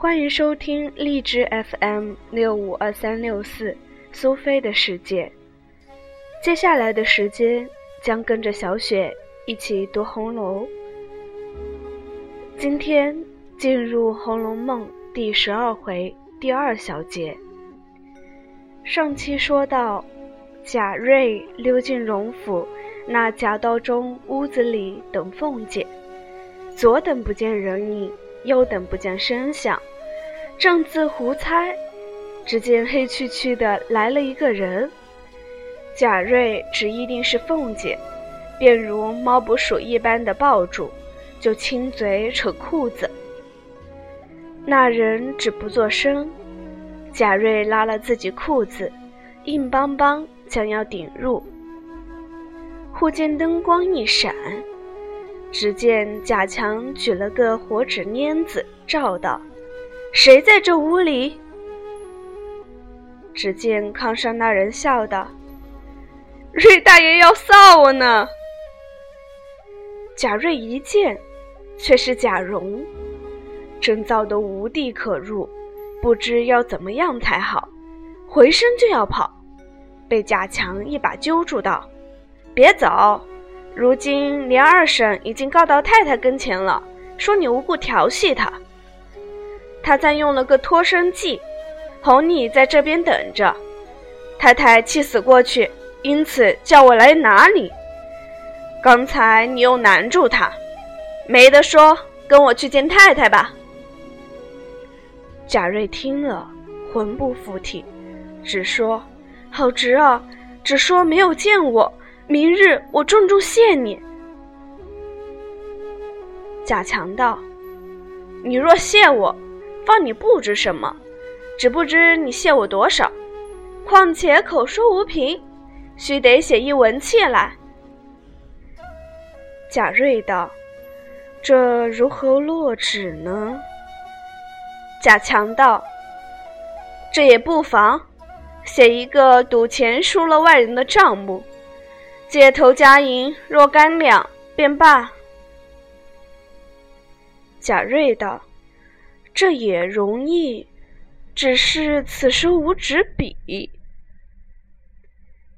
欢迎收听荔枝 FM 六五二三六四苏菲的世界。接下来的时间将跟着小雪一起读红楼。今天进入《红楼梦》第十二回第二小节。上期说到，贾瑞溜进荣府那夹道中屋子里等凤姐，左等不见人影，又等不见声响，正自胡猜，只见黑黢黢的来了一个人。贾瑞只一定是凤姐，便如猫捕鼠一般的抱住，就亲嘴扯裤子。那人只不作声。贾瑞拉了自己裤子，硬邦邦将要顶入。忽见灯光一闪，只见贾强举了个火纸捻子，照道：“谁在这屋里？”只见炕上那人笑道：“瑞大爷要臊我呢。”贾瑞一见，却是贾蓉，真燥得无地可入。不知要怎么样才好，回身就要跑，被贾强一把揪住道：“别走！如今连二婶已经告到太太跟前了，说你无故调戏她。他再用了个脱身计，哄你在这边等着。太太气死过去，因此叫我来拿你。刚才你又难住他，没得说，跟我去见太太吧。”贾瑞听了，魂不附体，只说：“好侄儿，只说没有见我，明日我重重谢你。”贾强道：“你若谢我，放你不知什么，只不知你谢我多少。况且口说无凭，须得写一文契来。”贾瑞道：“这如何落纸呢？”贾强道：“这也不妨，写一个赌钱输了外人的账目，借头加银若干两便罢。”贾瑞道：“这也容易，只是此时无纸笔。”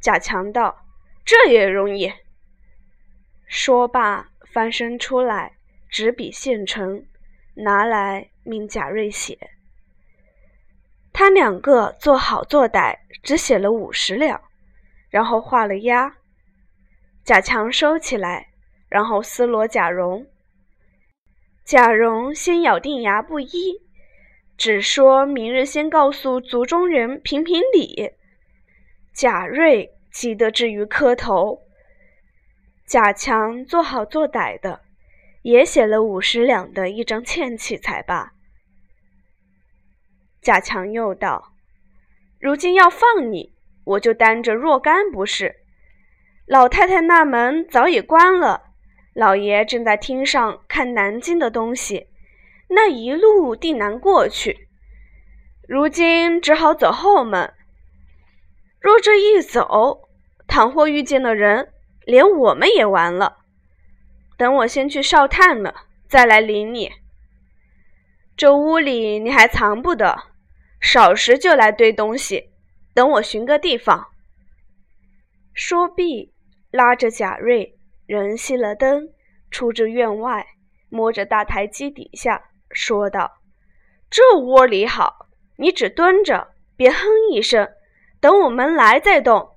贾强道：“这也容易。”说罢，翻身出来，纸笔现成，拿来。命贾瑞写，他两个做好做歹，只写了五十两，然后画了押。贾强收起来，然后撕罗贾蓉。贾蓉先咬定牙不依，只说明日先告诉族中人评评理。贾瑞急得至于磕头。贾强做好做歹的。也写了五十两的一张欠契才罢。贾强又道：“如今要放你，我就担着若干不是。老太太那门早已关了，老爷正在厅上看南京的东西，那一路定难过去。如今只好走后门。若这一走，倘或遇见了人，连我们也完了。”等我先去烧炭了，再来领你。这屋里你还藏不得，少时就来堆东西。等我寻个地方。说毕，拉着贾瑞，人熄了灯，出至院外，摸着大台基底下，说道：“这窝里好，你只蹲着，别哼一声，等我们来再动。”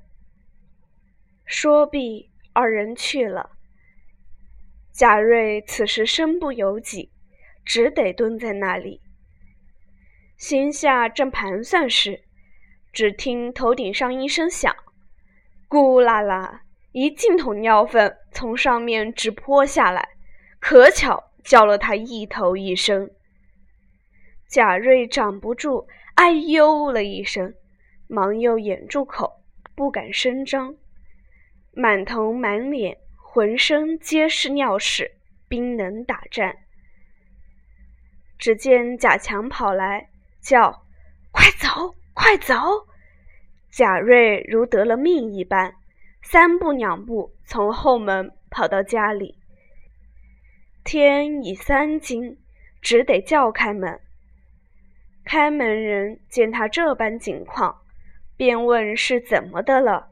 说毕，二人去了。贾瑞此时身不由己，只得蹲在那里。心下正盘算时，只听头顶上一声响，咕啦啦，一净桶尿粪从上面直泼下来，可巧叫了他一头一身。贾瑞掌不住，哎呦了一声，忙又掩住口，不敢声张，满头满脸。浑身皆是尿屎，冰冷打颤。只见贾强跑来叫：“快走，快走！”贾瑞如得了命一般，三步两步从后门跑到家里。天已三更，只得叫开门。开门人见他这般景况，便问是怎么的了，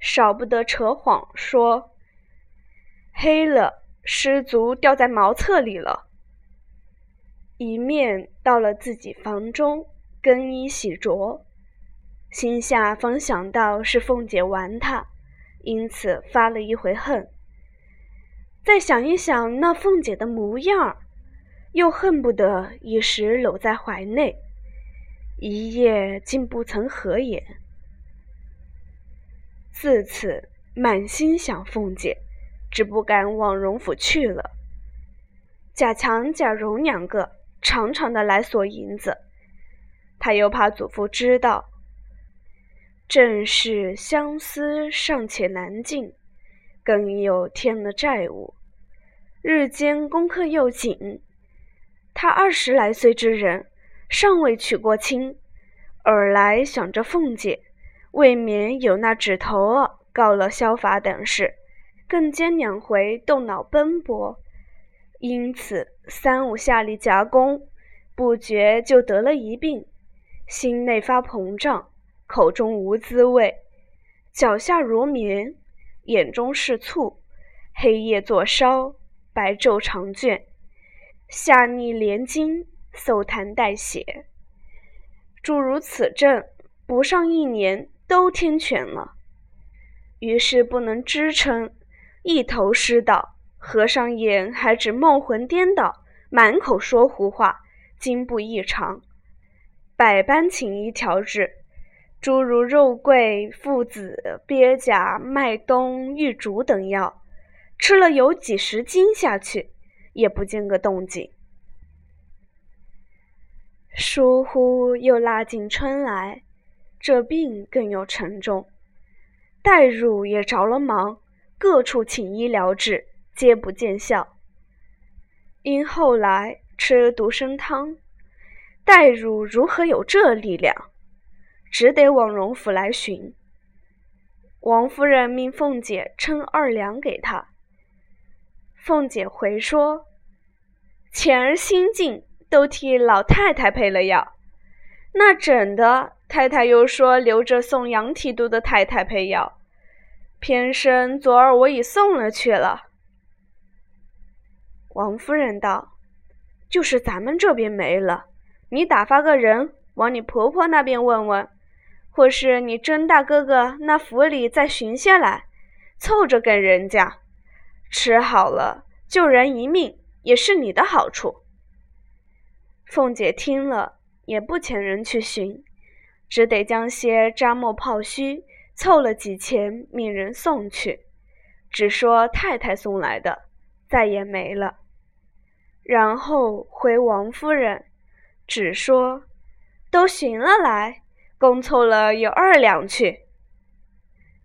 少不得扯谎说：“黑了，失足掉在茅厕里了。”一面到了自己房中更衣洗濯，心下方想到是凤姐玩他，因此发了一回恨。再想一想那凤姐的模样又恨不得一时搂在怀内，一夜竟不曾合眼。自此满心想凤姐，只不敢往荣府去了。贾强、贾蓉两个。常常的来索银子，他又怕祖父知道，正是相思尚且难尽，更有添了债务，日间功课又紧。他二十来岁之人，尚未娶过亲，尔来想着凤姐，未免有那指头儿告了萧法等事，更兼两回动脑奔波。因此，三五下里夹攻，不觉就得了一病，心内发膨胀，口中无滋味，脚下如棉，眼中是醋，黑夜作烧，白昼长卷，下逆连筋，嗽痰带血，诸如此症，不上一年都天全了。于是不能支撑，一头失倒。合上眼，还只梦魂颠倒，满口说胡话，经不异常，百般请医调治，诸如肉桂、附子、鳖甲、麦冬、玉竹等药，吃了有几十斤下去，也不见个动静。疏忽又拉进春来，这病更有沉重，黛乳也着了忙，各处请医疗治。皆不见效，因后来吃独参汤，代乳如何有这力量？只得往荣府来寻。王夫人命凤姐称二两给他。凤姐回说：“前儿新进，都替老太太配了药，那整的太太又说留着送杨提督的太太配药，偏生昨儿我已送了去了。”王夫人道：“就是咱们这边没了，你打发个人往你婆婆那边问问，或是你甄大哥哥那府里再寻些来，凑着跟人家吃好了，救人一命也是你的好处。”凤姐听了，也不遣人去寻，只得将些扎墨泡须凑了几钱，命人送去，只说太太送来的，再也没了。然后回王夫人，只说都寻了来，共凑了有二两去。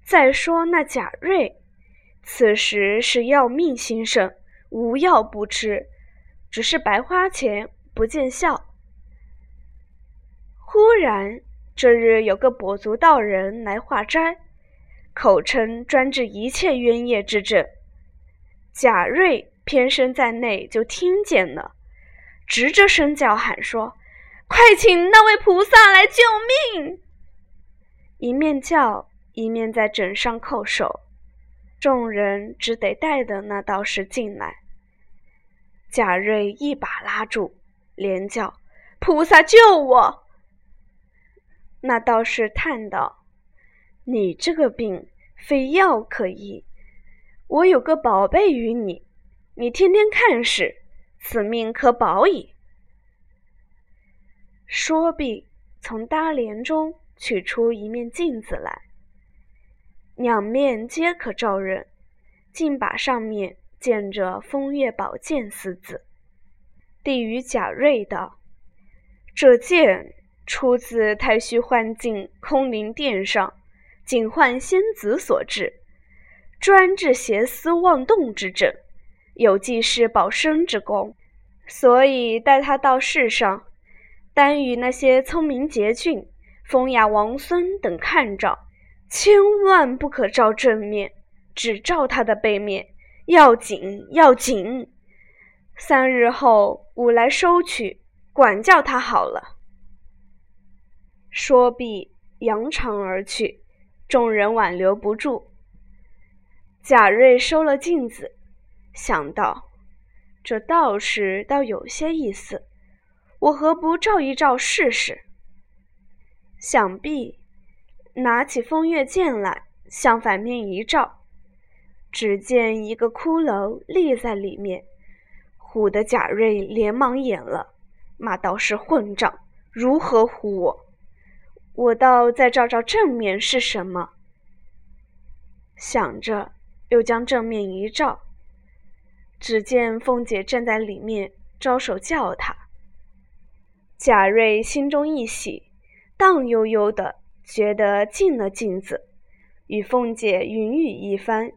再说那贾瑞，此时是要命心生，无药不吃，只是白花钱，不见效。忽然这日有个跛足道人来化斋，口称专治一切冤业之症。贾瑞。偏生在内，就听见了，直着声叫喊说：“快请那位菩萨来救命！”一面叫，一面在枕上叩首。众人只得带着那道士进来。贾瑞一把拉住，连叫：“菩萨救我！”那道士叹道：“你这个病，非药可医。我有个宝贝与你。”你天天看时，此命可保矣。说毕，从搭帘中取出一面镜子来，两面皆可照人。镜把上面见着“风月宝剑”四字，递与贾瑞道：“这剑出自太虚幻境空灵殿上警幻仙子所制，专治邪思妄动之症。”有济世保身之功，所以带他到世上，单与那些聪明捷俊、风雅王孙等看照，千万不可照正面，只照他的背面，要紧要紧。三日后，吾来收取，管教他好了。说毕，扬长而去，众人挽留不住。贾瑞收了镜子，想到这道士倒有些意思，我何不照一照试试？想必拿起风月剑来，向反面一照，只见一个骷髅立在里面。唬得贾瑞连忙掩了，骂道：“是混账，如何唬我？我倒再照照正面是什么？”想着，又将正面一照，只见凤姐站在里面，招手叫他。贾瑞心中一喜。荡悠悠的，觉得进了镜子，与凤姐云雨一番，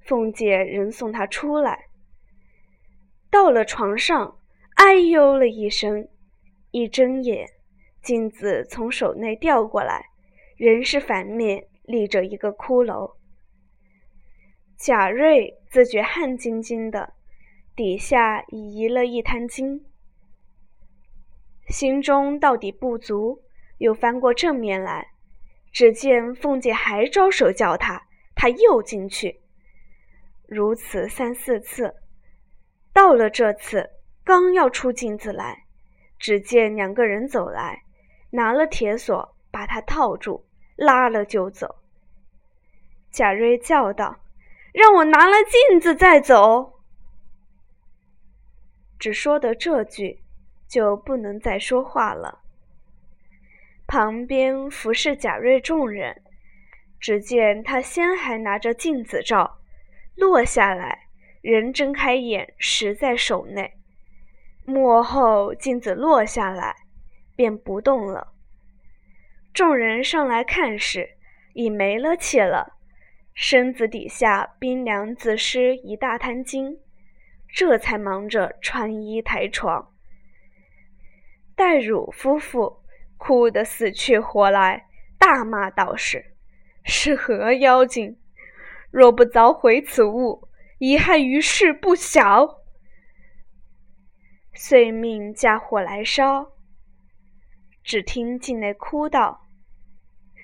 凤姐仍送他出来。到了床上，哎呦了一声，一睁眼，镜子从手内掉过来，仍是反面立着一个骷髅。贾瑞自觉汗津津的，底下已移了一滩金，心中到底不足。又翻过正面来，只见凤姐还招手叫他，他又进去。如此三四次，到了这次，刚要出镜子来，只见两个人走来，拿了铁锁把他套住，拉了就走。贾瑞叫道：“让我拿了镜子再走。”只说的这句，就不能再说话了。旁边服侍贾瑞众人，只见他先还拿着镜子照，落下来，人睁开眼，实在手内。幕后镜子落下来，便不动了。众人上来看时，已没了气了，身子底下冰凉自湿一大滩金，这才忙着穿衣抬床。戴汝夫妇。哭得死去活来，大骂道士：“是何妖精？若不凿毁此物，贻害于世不小。”遂命架火来烧。只听境内哭道：“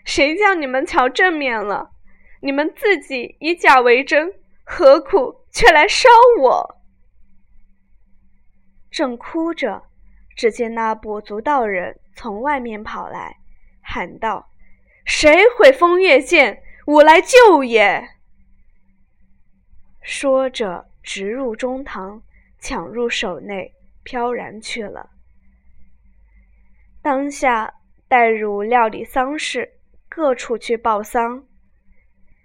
谁叫你们瞧正面了？你们自己以假为真，何苦却来烧我？”正哭着。只见那跛足道人从外面跑来，喊道：“谁毁风月剑？我来救也！”说着，直入中堂，抢入手内，飘然去了。当下，戴汝料理丧事，各处去报丧。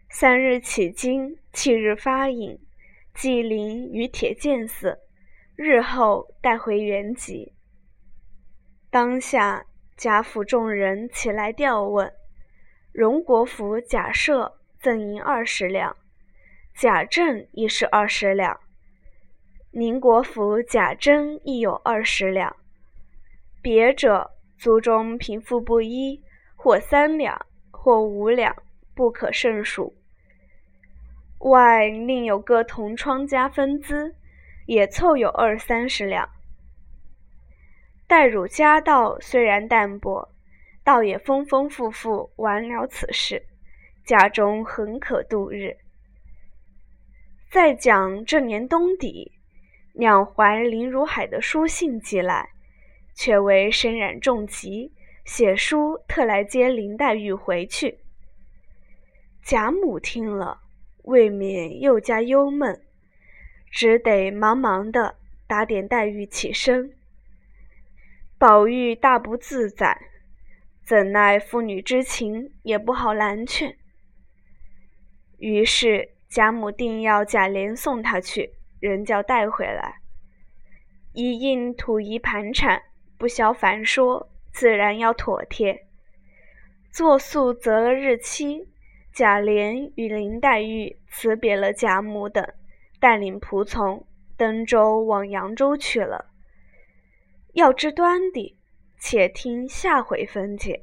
三日起经，七日发引，祭灵于铁剑寺，日后带回原籍。当下，贾府众人起来调问，荣国府贾赦赠银二十两，贾政亦是二十两，宁国府贾珍亦有二十两，别者族中贫富不一，或三两，或五两，不可胜数。外另有个同窗家分资，也凑有二三十两。代汝家道虽然淡薄，倒也丰丰富富完了此事，家中很可度日。再讲这年冬底，两怀林如海的书信寄来，却为身染重疾，写书特来接林黛玉回去。贾母听了，未免又加忧闷，只得忙忙的打点黛玉起身。宝玉大不自在，怎奈父女之情，也不好拦劝。于是贾母定要贾琏送他去，人叫带回来。一应土仪盘缠，不消烦说，自然要妥帖。作宿择了日期，贾琏与林黛玉辞别了贾母等，带领仆从登舟往扬州去了。要知端底，且听下回分解。